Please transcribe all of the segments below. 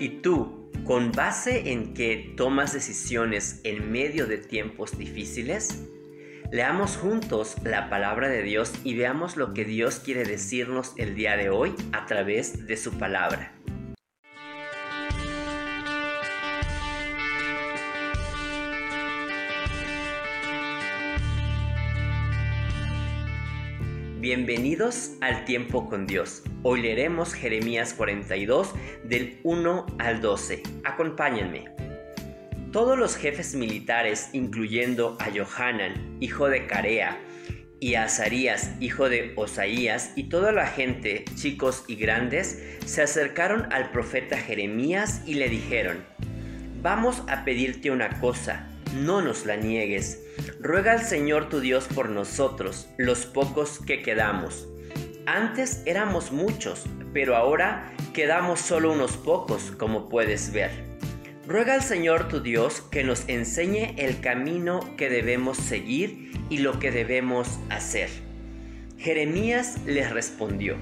¿Y tú, con base en que tomas decisiones en medio de tiempos difíciles? Leamos juntos la palabra de Dios y veamos lo que Dios quiere decirnos el día de hoy a través de su palabra. Bienvenidos al tiempo con Dios. Hoy leeremos Jeremías 42 del 1 al 12. Acompáñenme. Todos los jefes militares, incluyendo a Johanan, hijo de Carea, y a Azarías, hijo de Osaías, y toda la gente, chicos y grandes, se acercaron al profeta Jeremías y le dijeron, Vamos a pedirte una cosa, no nos la niegues Ruega al Señor tu Dios por nosotros, los pocos que quedamos. Antes éramos muchos, pero ahora quedamos solo unos pocos, como puedes ver. Ruega al Señor tu Dios que nos enseñe el camino que debemos seguir y lo que debemos hacer. Jeremías les respondió,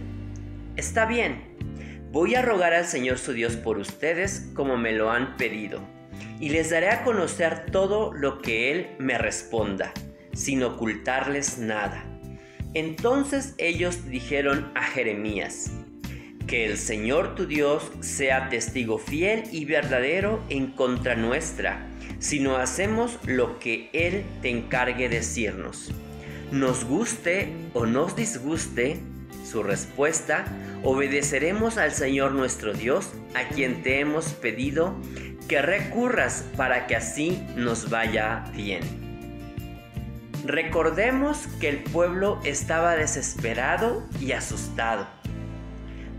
Está bien, voy a rogar al Señor su Dios por ustedes como me lo han pedido y les daré a conocer todo lo que Él me responda, sin ocultarles nada. Entonces ellos dijeron a Jeremías, que el Señor tu Dios sea testigo fiel y verdadero en contra nuestra, si no hacemos lo que Él te encargue decirnos. Nos guste o nos disguste, su respuesta, obedeceremos al Señor nuestro Dios, a quien te hemos pedido que recurras para que así nos vaya bien. Recordemos que el pueblo estaba desesperado y asustado,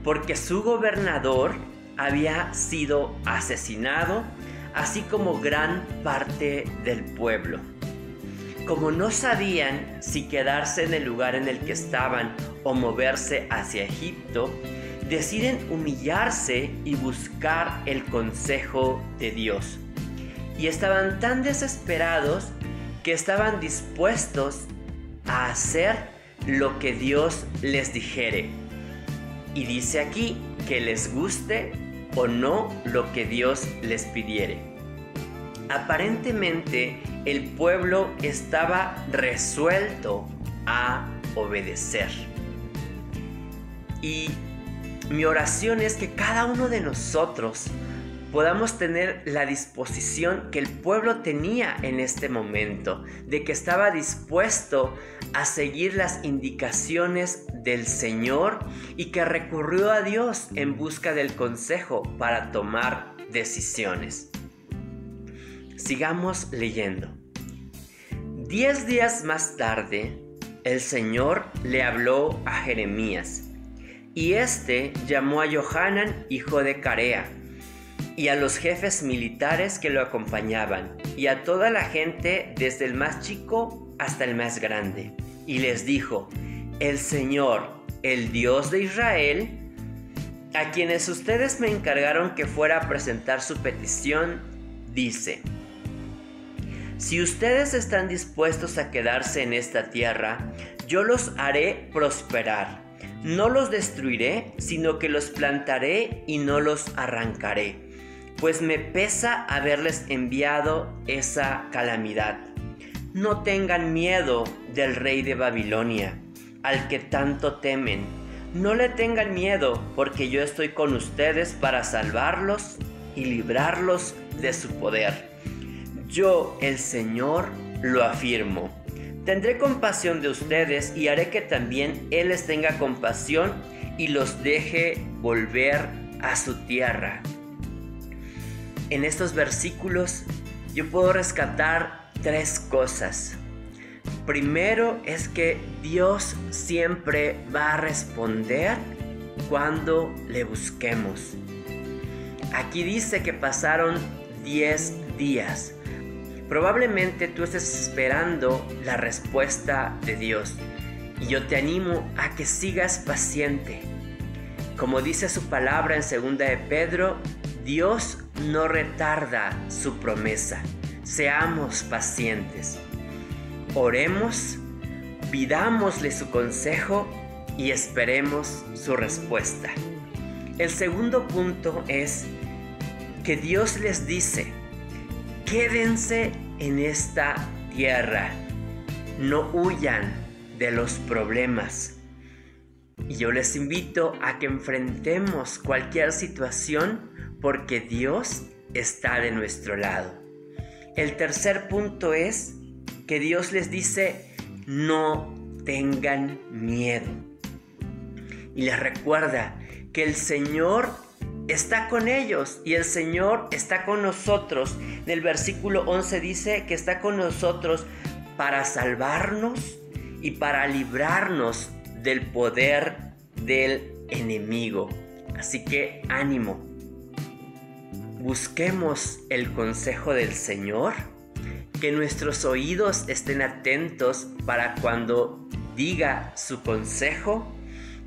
porque su gobernador había sido asesinado, así como gran parte del pueblo. Como no sabían si quedarse en el lugar en el que estaban o moverse hacia Egipto, deciden humillarse y buscar el consejo de Dios. Y estaban tan desesperados que estaban dispuestos a hacer lo que Dios les dijere. Y dice aquí que les guste o no lo que Dios les pidiere. Aparentemente el pueblo estaba resuelto a obedecer. Y mi oración es que cada uno de nosotros podamos tener la disposición que el pueblo tenía en este momento, de que estaba dispuesto a seguir las indicaciones del Señor y que recurrió a Dios en busca del consejo para tomar decisiones. Sigamos leyendo. Diez días más tarde, el Señor le habló a Jeremías y este llamó a Johanan, hijo de Carea, y a los jefes militares que lo acompañaban, y a toda la gente desde el más chico hasta el más grande, y les dijo, el Señor, el Dios de Israel, a quienes ustedes me encargaron que fuera a presentar su petición, dice, si ustedes están dispuestos a quedarse en esta tierra, yo los haré prosperar no los destruiré, sino que los plantaré y no los arrancaré, pues me pesa haberles enviado esa calamidad. No tengan miedo del rey de Babilonia, al que tanto temen. No le tengan miedo, porque yo estoy con ustedes para salvarlos y librarlos de su poder. Yo, el Señor, lo afirmo. Tendré compasión de ustedes y haré que también Él les tenga compasión y los deje volver a su tierra. En estos versículos yo puedo rescatar tres cosas. Primero es que Dios siempre va a responder cuando le busquemos. Aquí dice que pasaron 10 días. Probablemente tú estés esperando la respuesta de Dios y yo te animo a que sigas paciente. Como dice su palabra en segunda de Pedro, Dios no retarda su promesa. Seamos pacientes. Oremos, pidámosle su consejo y esperemos su respuesta. El segundo punto es que Dios les dice, quédense en esta tierra, no huyan de los problemas. Y yo les invito a que enfrentemos cualquier situación porque Dios está de nuestro lado. El tercer punto es que Dios les dice, no tengan miedo. Y les recuerda que el Señor está con ellos y el Señor está con nosotros. En el versículo 11 dice que está con nosotros para salvarnos y para librarnos del poder del enemigo. Así que ánimo. Busquemos el consejo del Señor. Que nuestros oídos estén atentos para cuando diga su consejo.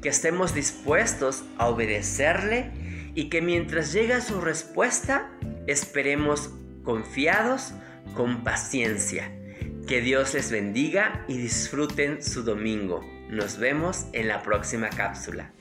Que estemos dispuestos a obedecerle y que mientras llega su respuesta, esperemos confiados, con paciencia. Que Dios les bendiga y disfruten su domingo. Nos vemos en la próxima cápsula.